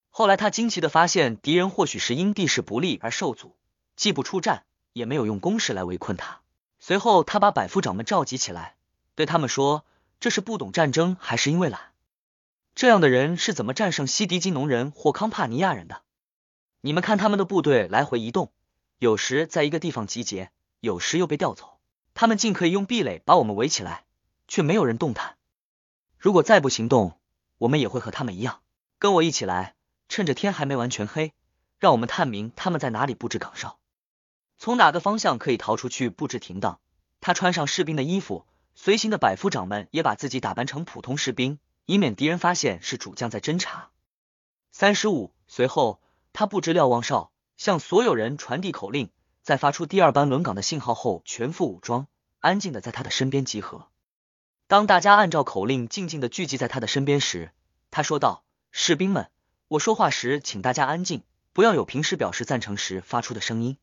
后来，他惊奇的发现，敌人或许是因地势不利而受阻，既不出战，也没有用攻势来围困他。随后，他把百夫长们召集起来，对他们说：“这是不懂战争，还是因为懒？这样的人是怎么战胜西迪金农人或康帕尼亚人的？你们看他们的部队来回移动，有时在一个地方集结，有时又被调走。他们尽可以用壁垒把我们围起来。”却没有人动弹。如果再不行动，我们也会和他们一样。跟我一起来，趁着天还没完全黑，让我们探明他们在哪里布置岗哨，从哪个方向可以逃出去布置停当。他穿上士兵的衣服，随行的百夫长们也把自己打扮成普通士兵，以免敌人发现是主将在侦查。三十五。随后，他布置瞭望哨，向所有人传递口令，在发出第二班轮岗的信号后，全副武装，安静的在他的身边集合。当大家按照口令静静的聚集在他的身边时，他说道：“士兵们，我说话时，请大家安静，不要有平时表示赞成时发出的声音。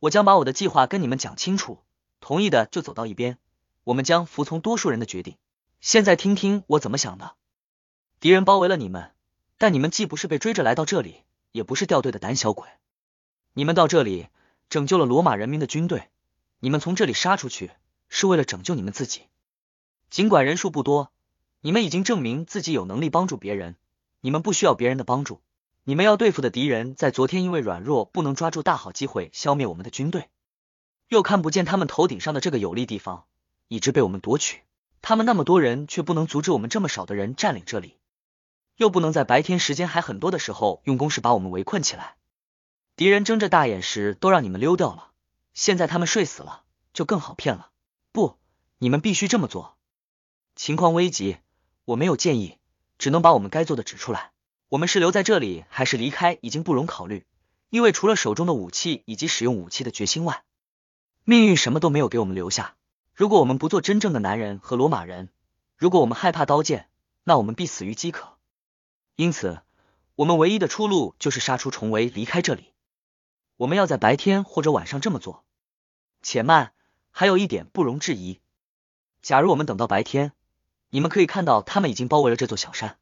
我将把我的计划跟你们讲清楚，同意的就走到一边，我们将服从多数人的决定。现在听听我怎么想的。敌人包围了你们，但你们既不是被追着来到这里，也不是掉队的胆小鬼。你们到这里拯救了罗马人民的军队，你们从这里杀出去，是为了拯救你们自己。”尽管人数不多，你们已经证明自己有能力帮助别人。你们不需要别人的帮助，你们要对付的敌人，在昨天因为软弱不能抓住大好机会消灭我们的军队，又看不见他们头顶上的这个有利地方，一直被我们夺取。他们那么多人，却不能阻止我们这么少的人占领这里，又不能在白天时间还很多的时候用攻势把我们围困起来。敌人睁着大眼时都让你们溜掉了，现在他们睡死了，就更好骗了。不，你们必须这么做。情况危急，我没有建议，只能把我们该做的指出来。我们是留在这里还是离开，已经不容考虑，因为除了手中的武器以及使用武器的决心外，命运什么都没有给我们留下。如果我们不做真正的男人和罗马人，如果我们害怕刀剑，那我们必死于饥渴。因此，我们唯一的出路就是杀出重围，离开这里。我们要在白天或者晚上这么做。且慢，还有一点不容置疑。假如我们等到白天，你们可以看到他们已经包围了这座小山，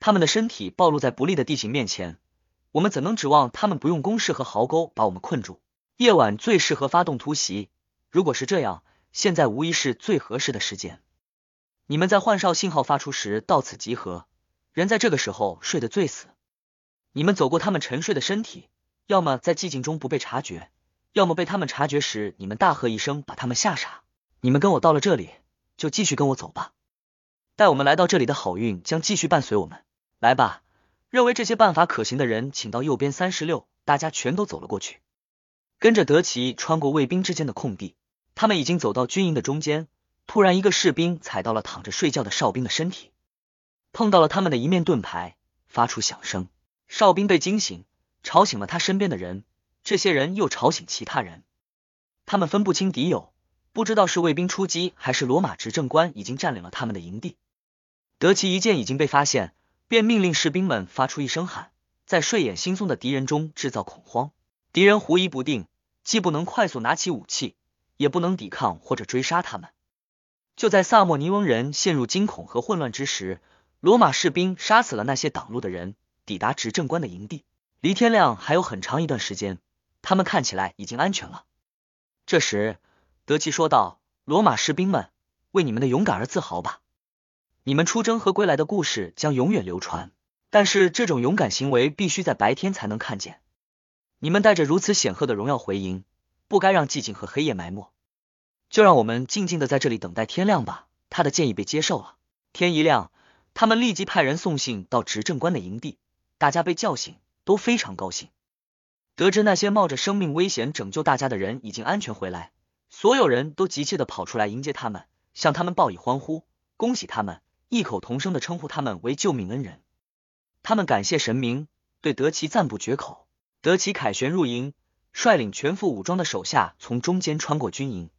他们的身体暴露在不利的地形面前，我们怎能指望他们不用工事和壕沟把我们困住？夜晚最适合发动突袭。如果是这样。现在无疑是最合适的时间。你们在换哨信号发出时到此集合，人在这个时候睡得最死。你们走过他们沉睡的身体，要么在寂静中不被察觉，要么被他们察觉时，你们大喝一声把他们吓傻。你们跟我到了这里，就继续跟我走吧。带我们来到这里的好运将继续伴随我们。来吧，认为这些办法可行的人，请到右边三十六。大家全都走了过去，跟着德奇穿过卫兵之间的空地。他们已经走到军营的中间，突然，一个士兵踩到了躺着睡觉的哨兵的身体，碰到了他们的一面盾牌，发出响声。哨兵被惊醒，吵醒了他身边的人，这些人又吵醒其他人。他们分不清敌友，不知道是卫兵出击，还是罗马执政官已经占领了他们的营地。德奇一见已经被发现，便命令士兵们发出一声喊，在睡眼惺忪的敌人中制造恐慌。敌人狐疑不定，既不能快速拿起武器。也不能抵抗或者追杀他们。就在萨莫尼翁人陷入惊恐和混乱之时，罗马士兵杀死了那些挡路的人，抵达执政官的营地。离天亮还有很长一段时间，他们看起来已经安全了。这时，德奇说道：“罗马士兵们，为你们的勇敢而自豪吧！你们出征和归来的故事将永远流传。但是，这种勇敢行为必须在白天才能看见。你们带着如此显赫的荣耀回营。”不该让寂静和黑夜埋没，就让我们静静的在这里等待天亮吧。他的建议被接受了。天一亮，他们立即派人送信到执政官的营地。大家被叫醒，都非常高兴。得知那些冒着生命危险拯救大家的人已经安全回来，所有人都急切的跑出来迎接他们，向他们报以欢呼，恭喜他们，异口同声的称呼他们为救命恩人。他们感谢神明，对德奇赞不绝口。德奇凯旋入营。率领全副武装的手下从中间穿过军营，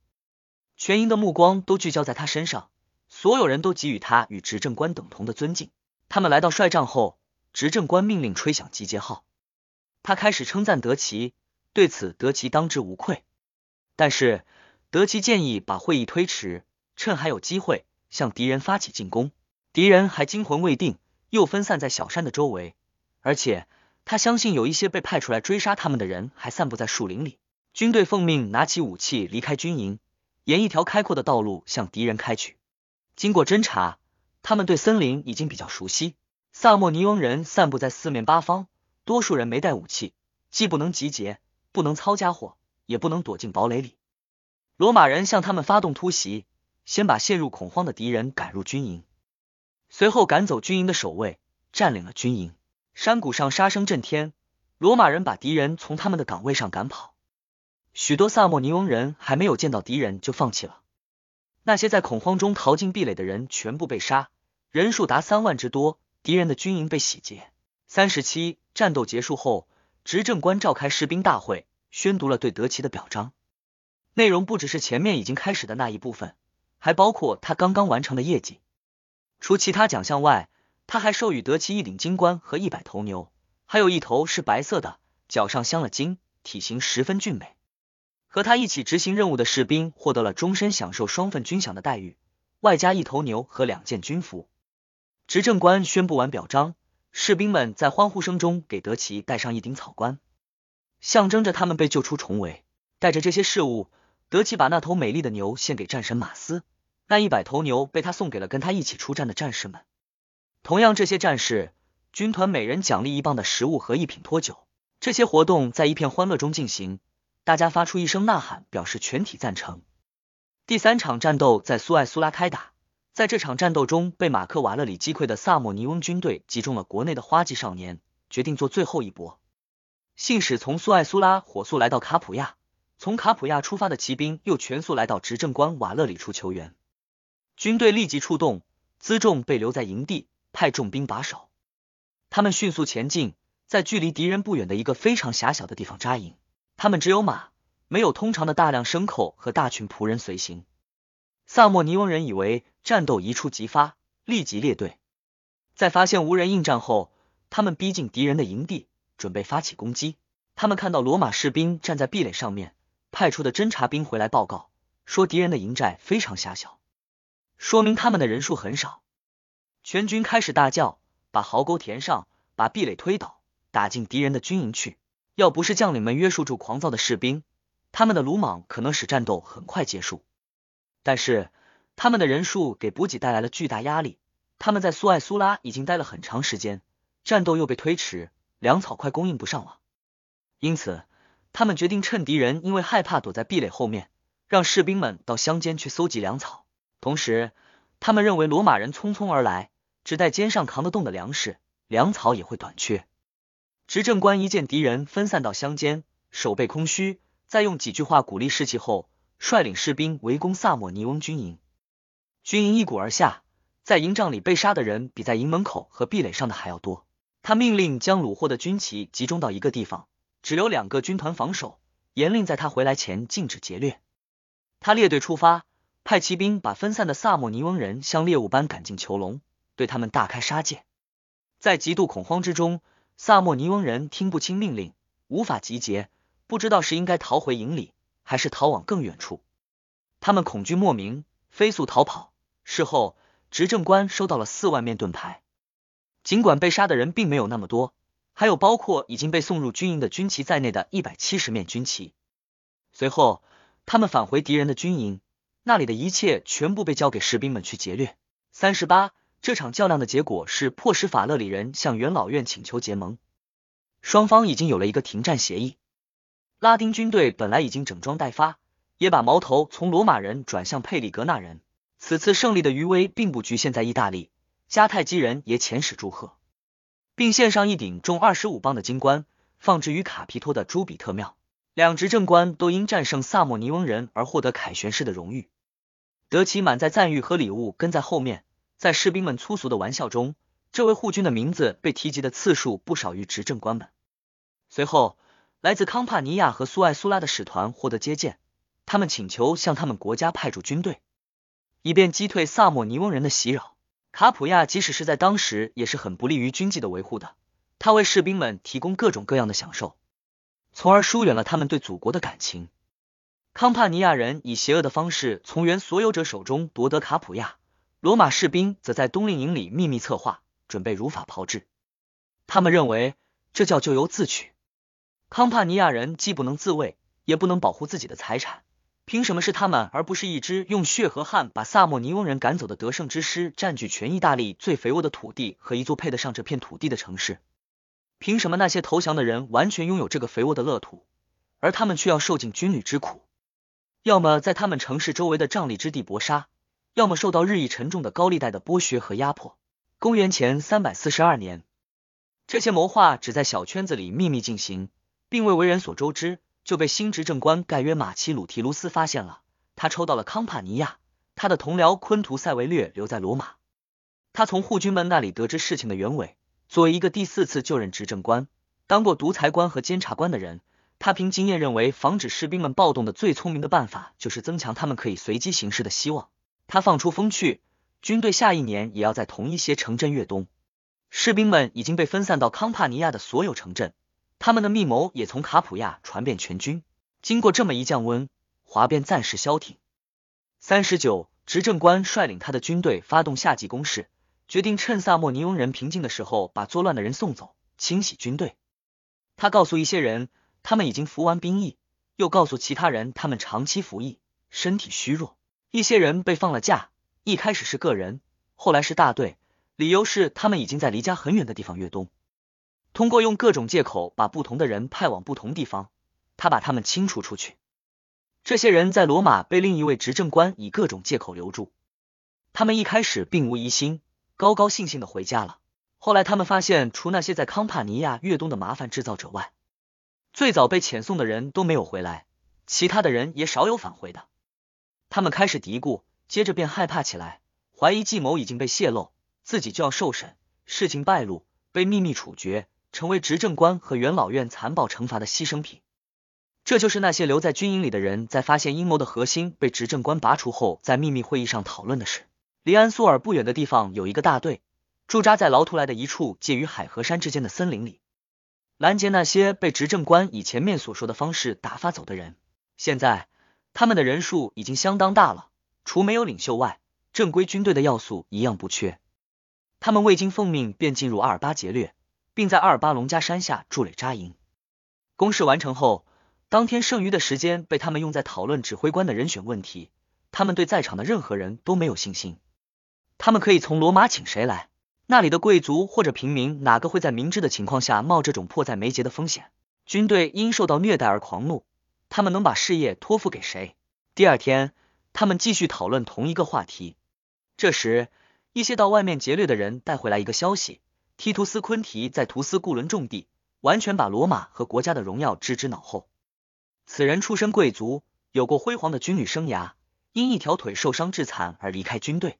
全营的目光都聚焦在他身上，所有人都给予他与执政官等同的尊敬。他们来到帅帐后，执政官命令吹响集结号，他开始称赞德奇，对此德奇当之无愧。但是德奇建议把会议推迟，趁还有机会向敌人发起进攻。敌人还惊魂未定，又分散在小山的周围，而且。他相信有一些被派出来追杀他们的人还散布在树林里。军队奉命拿起武器离开军营，沿一条开阔的道路向敌人开去。经过侦查，他们对森林已经比较熟悉。萨莫尼翁人散布在四面八方，多数人没带武器，既不能集结，不能操家伙，也不能躲进堡垒里。罗马人向他们发动突袭，先把陷入恐慌的敌人赶入军营，随后赶走军营的守卫，占领了军营。山谷上杀声震天，罗马人把敌人从他们的岗位上赶跑。许多萨莫尼翁人还没有见到敌人就放弃了。那些在恐慌中逃进壁垒的人全部被杀，人数达三万之多。敌人的军营被洗劫。三十七战斗结束后，执政官召开士兵大会，宣读了对德奇的表彰。内容不只是前面已经开始的那一部分，还包括他刚刚完成的业绩。除其他奖项外。他还授予德奇一顶金冠和一百头牛，还有一头是白色的，脚上镶了金，体型十分俊美。和他一起执行任务的士兵获得了终身享受双份军饷的待遇，外加一头牛和两件军服。执政官宣布完表彰，士兵们在欢呼声中给德奇戴上一顶草冠，象征着他们被救出重围。带着这些事物，德奇把那头美丽的牛献给战神马斯，那一百头牛被他送给了跟他一起出战的战士们。同样，这些战士军团每人奖励一磅的食物和一品脱酒。这些活动在一片欢乐中进行，大家发出一声呐喊，表示全体赞成。第三场战斗在苏艾苏拉开打，在这场战斗中，被马克瓦勒里击溃的萨莫尼翁军队集中了国内的花季少年，决定做最后一搏。信使从苏艾苏拉火速来到卡普亚，从卡普亚出发的骑兵又全速来到执政官瓦勒里处求援。军队立即出动，辎重被留在营地，派重兵把守。他们迅速前进。在距离敌人不远的一个非常狭小的地方扎营，他们只有马，没有通常的大量牲口和大群仆人随行。萨莫尼翁人以为战斗一触即发，立即列队。在发现无人应战后，他们逼近敌人的营地，准备发起攻击。他们看到罗马士兵站在壁垒上面，派出的侦察兵回来报告说，敌人的营寨非常狭小，说明他们的人数很少。全军开始大叫，把壕沟填上，把壁垒推倒。打进敌人的军营去，要不是将领们约束住狂躁的士兵，他们的鲁莽可能使战斗很快结束。但是他们的人数给补给带来了巨大压力，他们在苏艾苏拉已经待了很长时间，战斗又被推迟，粮草快供应不上了。因此，他们决定趁敌人因为害怕躲在壁垒后面，让士兵们到乡间去搜集粮草。同时，他们认为罗马人匆匆而来，只带肩上扛得动的粮食，粮草也会短缺。执政官一见敌人分散到乡间，守备空虚，再用几句话鼓励士气后，率领士兵围攻萨莫尼翁军营。军营一鼓而下，在营帐里被杀的人比在营门口和壁垒上的还要多。他命令将虏获的军旗集中到一个地方，只留两个军团防守，严令在他回来前禁止劫掠。他列队出发，派骑兵把分散的萨莫尼翁人像猎物般赶进囚笼，对他们大开杀戒。在极度恐慌之中。萨莫尼翁人听不清命令，无法集结，不知道是应该逃回营里，还是逃往更远处。他们恐惧莫名，飞速逃跑。事后，执政官收到了四万面盾牌。尽管被杀的人并没有那么多，还有包括已经被送入军营的军旗在内的一百七十面军旗。随后，他们返回敌人的军营，那里的一切全部被交给士兵们去劫掠。三十八。这场较量的结果是迫使法勒里人向元老院请求结盟，双方已经有了一个停战协议。拉丁军队本来已经整装待发，也把矛头从罗马人转向佩里格纳人。此次胜利的余威并不局限在意大利，迦太基人也遣使祝贺，并献上一顶重二十五磅的金冠，放置于卡皮托的朱比特庙。两执政官都因战胜萨莫尼翁人而获得凯旋式的荣誉。德奇满载赞誉和礼物跟在后面。在士兵们粗俗的玩笑中，这位护军的名字被提及的次数不少于执政官们。随后，来自康帕尼亚和苏艾苏拉的使团获得接见，他们请求向他们国家派驻军队，以便击退萨莫尼翁人的袭扰。卡普亚即使是在当时也是很不利于军纪的维护的，他为士兵们提供各种各样的享受，从而疏远了他们对祖国的感情。康帕尼亚人以邪恶的方式从原所有者手中夺得卡普亚。罗马士兵则在冬令营里秘密策划，准备如法炮制。他们认为这叫咎由自取。康帕尼亚人既不能自卫，也不能保护自己的财产，凭什么是他们，而不是一支用血和汗把萨莫尼翁人赶走的得胜之师占据全意大利最肥沃的土地和一座配得上这片土地的城市？凭什么那些投降的人完全拥有这个肥沃的乐土，而他们却要受尽军旅之苦？要么在他们城市周围的瘴疠之地搏杀。要么受到日益沉重的高利贷的剥削和压迫。公元前三百四十二年，这些谋划只在小圈子里秘密进行，并未为人所周知，就被新执政官盖约马奇鲁提卢斯发现了。他抽到了康帕尼亚，他的同僚昆图塞维略留在罗马。他从护军们那里得知事情的原委。作为一个第四次就任执政官、当过独裁官和监察官的人，他凭经验认为，防止士兵们暴动的最聪明的办法，就是增强他们可以随机行事的希望。他放出风去，军队下一年也要在同一些城镇越冬。士兵们已经被分散到康帕尼亚的所有城镇，他们的密谋也从卡普亚传遍全军。经过这么一降温，哗变暂时消停。三十九，执政官率领他的军队发动夏季攻势，决定趁萨莫尼翁人平静的时候把作乱的人送走，清洗军队。他告诉一些人，他们已经服完兵役，又告诉其他人，他们长期服役，身体虚弱。一些人被放了假，一开始是个人，后来是大队，理由是他们已经在离家很远的地方越冬。通过用各种借口把不同的人派往不同地方，他把他们清除出去。这些人在罗马被另一位执政官以各种借口留住。他们一开始并无疑心，高高兴兴的回家了。后来他们发现，除那些在康帕尼亚越冬的麻烦制造者外，最早被遣送的人都没有回来，其他的人也少有返回的。他们开始嘀咕，接着便害怕起来，怀疑计谋已经被泄露，自己就要受审，事情败露，被秘密处决。成为执政官和元老院残暴惩罚的牺牲品，这就是那些留在军营里的人在发现阴谋的核心被执政官拔除后，在秘密会议上讨论的事。离安苏尔不远的地方有一个大队，驻扎在劳图莱的一处介于海和山之间的森林里，拦截那些被执政官以前面所说的方式打发走的人。现在他们的人数已经相当大了，除没有领袖外，正规军队的要素一样不缺。他们未经奉命便进入阿尔巴劫掠。并在阿尔巴隆加山下筑垒扎营。公事完成后，当天剩余的时间被他们用在讨论指挥官的人选问题。他们对在场的任何人都没有信心。他们可以从罗马请谁来？那里的贵族或者平民，哪个会在明知的情况下冒这种迫在眉睫的风险？军队因受到虐待而狂怒，他们能把事业托付给谁？第二天，他们继续讨论同一个话题。这时，一些到外面劫掠的人带回来一个消息。提图斯·昆提在图斯固伦种地，完全把罗马和国家的荣耀置之脑后。此人出身贵族，有过辉煌的军旅生涯，因一条腿受伤致残而离开军队，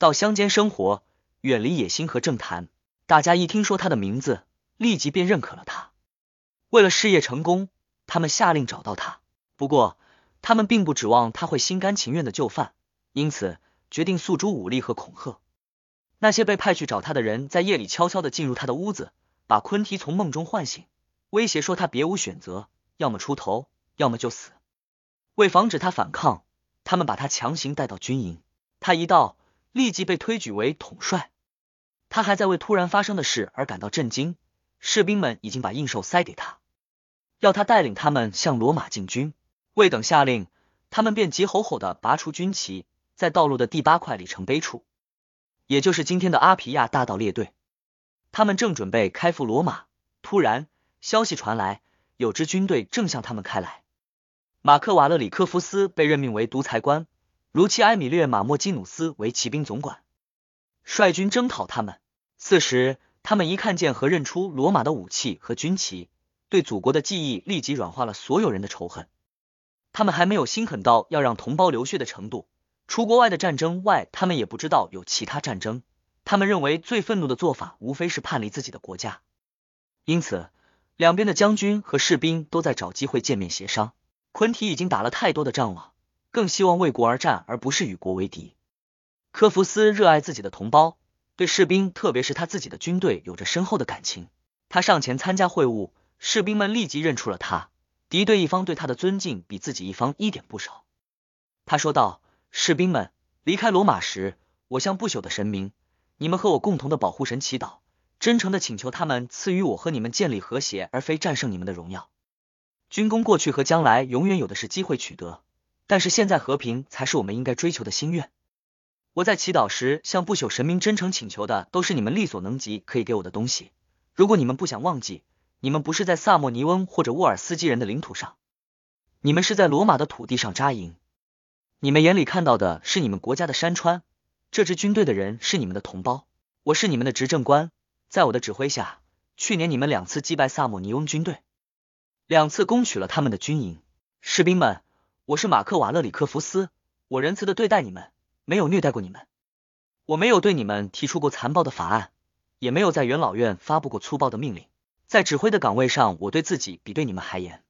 到乡间生活，远离野心和政坛。大家一听说他的名字，立即便认可了他。为了事业成功，他们下令找到他。不过，他们并不指望他会心甘情愿的就范，因此决定诉诸武力和恐吓。那些被派去找他的人在夜里悄悄的进入他的屋子，把昆提从梦中唤醒，威胁说他别无选择，要么出头，要么就死。为防止他反抗，他们把他强行带到军营。他一到，立即被推举为统帅。他还在为突然发生的事而感到震惊。士兵们已经把印绶塞给他，要他带领他们向罗马进军。未等下令，他们便急吼吼的拔出军旗，在道路的第八块里程碑处。也就是今天的阿皮亚大道列队，他们正准备开赴罗马，突然消息传来，有支军队正向他们开来。马克瓦勒里科夫斯被任命为独裁官，如期埃米略马莫基努斯为骑兵总管，率军征讨他们。此时，他们一看见和认出罗马的武器和军旗，对祖国的记忆立即软化了所有人的仇恨。他们还没有心狠到要让同胞流血的程度。除国外的战争外，他们也不知道有其他战争。他们认为最愤怒的做法，无非是叛离自己的国家。因此，两边的将军和士兵都在找机会见面协商。昆提已经打了太多的仗了，更希望为国而战，而不是与国为敌。科福斯热爱自己的同胞，对士兵，特别是他自己的军队，有着深厚的感情。他上前参加会晤，士兵们立即认出了他。敌对一方对他的尊敬比自己一方一点不少。他说道。士兵们离开罗马时，我向不朽的神明，你们和我共同的保护神祈祷，真诚的请求他们赐予我和你们建立和谐，而非战胜你们的荣耀。军功过去和将来永远有的是机会取得，但是现在和平才是我们应该追求的心愿。我在祈祷时向不朽神明真诚请求的，都是你们力所能及可以给我的东西。如果你们不想忘记，你们不是在萨莫尼翁或者沃尔斯基人的领土上，你们是在罗马的土地上扎营。你们眼里看到的是你们国家的山川，这支军队的人是你们的同胞，我是你们的执政官，在我的指挥下，去年你们两次击败萨莫尼翁军队，两次攻取了他们的军营。士兵们，我是马克瓦勒里克福斯，我仁慈的对待你们，没有虐待过你们，我没有对你们提出过残暴的法案，也没有在元老院发布过粗暴的命令，在指挥的岗位上，我对自己比对你们还严。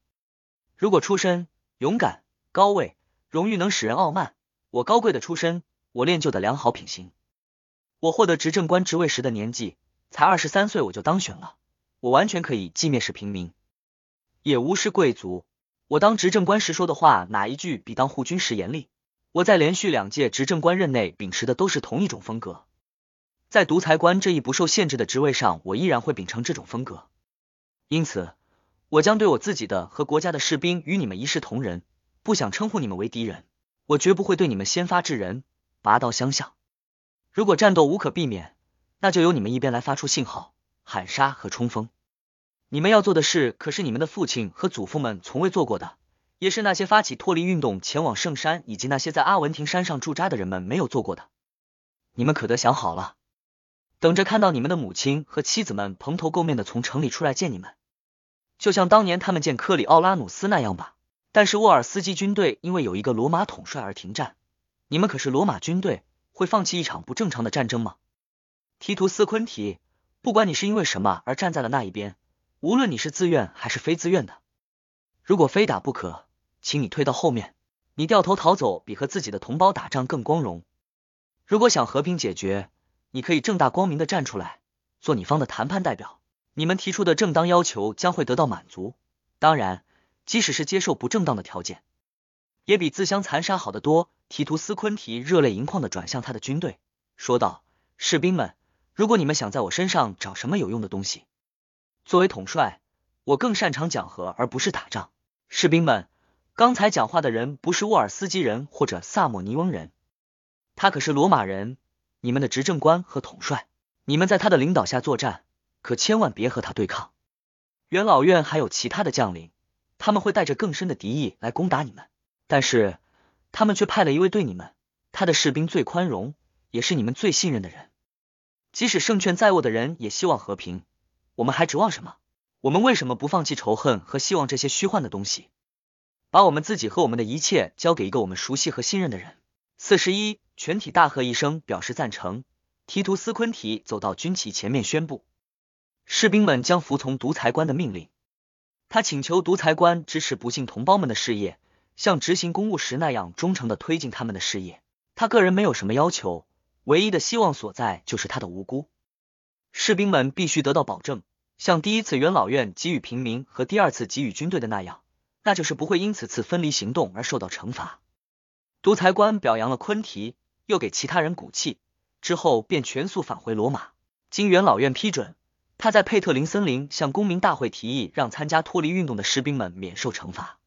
如果出身勇敢高位。荣誉能使人傲慢。我高贵的出身，我练就的良好品行。我获得执政官职位时的年纪才二十三岁，我就当选了。我完全可以既蔑视平民，也无视贵族。我当执政官时说的话，哪一句比当护军时严厉？我在连续两届执政官任内秉持的都是同一种风格。在独裁官这一不受限制的职位上，我依然会秉承这种风格。因此，我将对我自己的和国家的士兵与你们一视同仁。不想称呼你们为敌人，我绝不会对你们先发制人，拔刀相向。如果战斗无可避免，那就由你们一边来发出信号、喊杀和冲锋。你们要做的事，可是你们的父亲和祖父们从未做过的，也是那些发起脱离运动前往圣山以及那些在阿文廷山上驻扎的人们没有做过的。你们可得想好了，等着看到你们的母亲和妻子们蓬头垢面的从城里出来见你们，就像当年他们见克里奥拉努斯那样吧。但是沃尔斯基军队因为有一个罗马统帅而停战，你们可是罗马军队，会放弃一场不正常的战争吗？提图斯昆提，不管你是因为什么而站在了那一边，无论你是自愿还是非自愿的，如果非打不可，请你退到后面，你掉头逃走比和自己的同胞打仗更光荣。如果想和平解决，你可以正大光明的站出来，做你方的谈判代表，你们提出的正当要求将会得到满足。当然。即使是接受不正当的条件，也比自相残杀好得多。提图斯昆提热泪盈眶的转向他的军队，说道：“士兵们，如果你们想在我身上找什么有用的东西，作为统帅，我更擅长讲和而不是打仗。士兵们，刚才讲话的人不是沃尔斯基人或者萨莫尼翁人，他可是罗马人，你们的执政官和统帅。你们在他的领导下作战，可千万别和他对抗。元老院还有其他的将领。”他们会带着更深的敌意来攻打你们，但是他们却派了一位对你们他的士兵最宽容，也是你们最信任的人。即使胜券在握的人也希望和平，我们还指望什么？我们为什么不放弃仇恨和希望这些虚幻的东西，把我们自己和我们的一切交给一个我们熟悉和信任的人？四十一，全体大喝一声，表示赞成。提图斯昆提走到军旗前面，宣布士兵们将服从独裁官的命令。他请求独裁官支持不幸同胞们的事业，像执行公务时那样忠诚的推进他们的事业。他个人没有什么要求，唯一的希望所在就是他的无辜。士兵们必须得到保证，像第一次元老院给予平民和第二次给予军队的那样，那就是不会因此次分离行动而受到惩罚。独裁官表扬了昆提，又给其他人鼓气，之后便全速返回罗马。经元老院批准。他在佩特林森林向公民大会提议，让参加脱离运动的士兵们免受惩罚。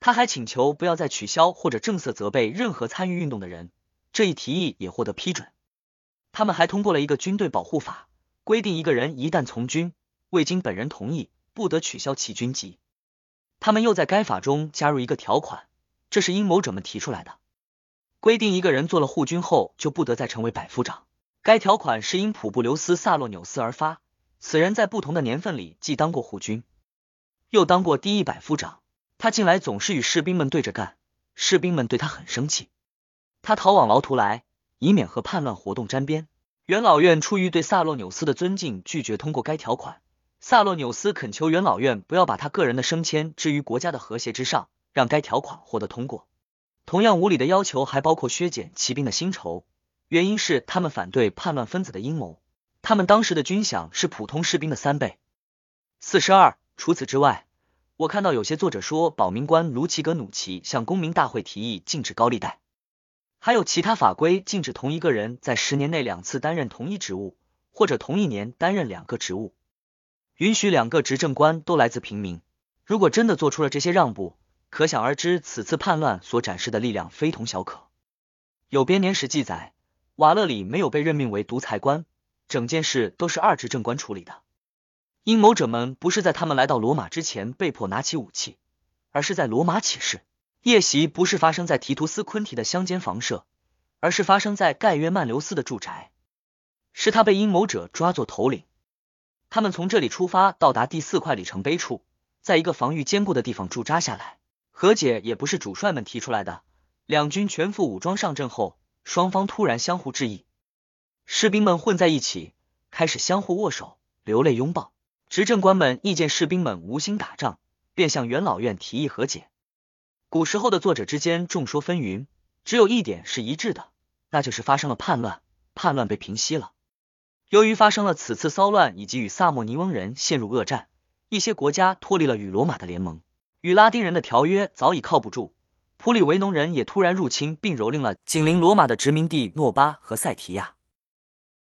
他还请求不要再取消或者正色责备任何参与运动的人。这一提议也获得批准。他们还通过了一个军队保护法，规定一个人一旦从军，未经本人同意，不得取消其军籍。他们又在该法中加入一个条款，这是阴谋者们提出来的，规定一个人做了护军后就不得再成为百夫长。该条款是因普布留斯·萨洛纽斯而发。此人在不同的年份里既当过护军，又当过第一百夫长。他近来总是与士兵们对着干，士兵们对他很生气。他逃往劳图来，以免和叛乱活动沾边。元老院出于对萨洛纽斯的尊敬，拒绝通过该条款。萨洛纽斯恳求元老院不要把他个人的升迁置于国家的和谐之上，让该条款获得通过。同样无理的要求还包括削减骑兵的薪酬，原因是他们反对叛乱分子的阴谋。他们当时的军饷是普通士兵的三倍。四十二。除此之外，我看到有些作者说，保民官卢奇格努奇向公民大会提议禁止高利贷，还有其他法规禁止同一个人在十年内两次担任同一职务，或者同一年担任两个职务，允许两个执政官都来自平民。如果真的做出了这些让步，可想而知，此次叛乱所展示的力量非同小可。有编年史记载，瓦勒里没有被任命为独裁官。整件事都是二执政官处理的。阴谋者们不是在他们来到罗马之前被迫拿起武器，而是在罗马起事。夜袭不是发生在提图斯昆提的乡间房舍，而是发生在盖约曼留斯的住宅。是他被阴谋者抓作头领。他们从这里出发，到达第四块里程碑处，在一个防御坚固的地方驻扎下来。和解也不是主帅们提出来的。两军全副武装上阵后，双方突然相互致意。士兵们混在一起，开始相互握手、流泪拥抱。执政官们意见士兵们无心打仗，便向元老院提议和解。古时候的作者之间众说纷纭，只有一点是一致的，那就是发生了叛乱，叛乱被平息了。由于发生了此次骚乱，以及与萨莫尼翁人陷入恶战，一些国家脱离了与罗马的联盟，与拉丁人的条约早已靠不住。普里维农人也突然入侵并蹂躏了紧邻罗马的殖民地诺巴和塞提亚。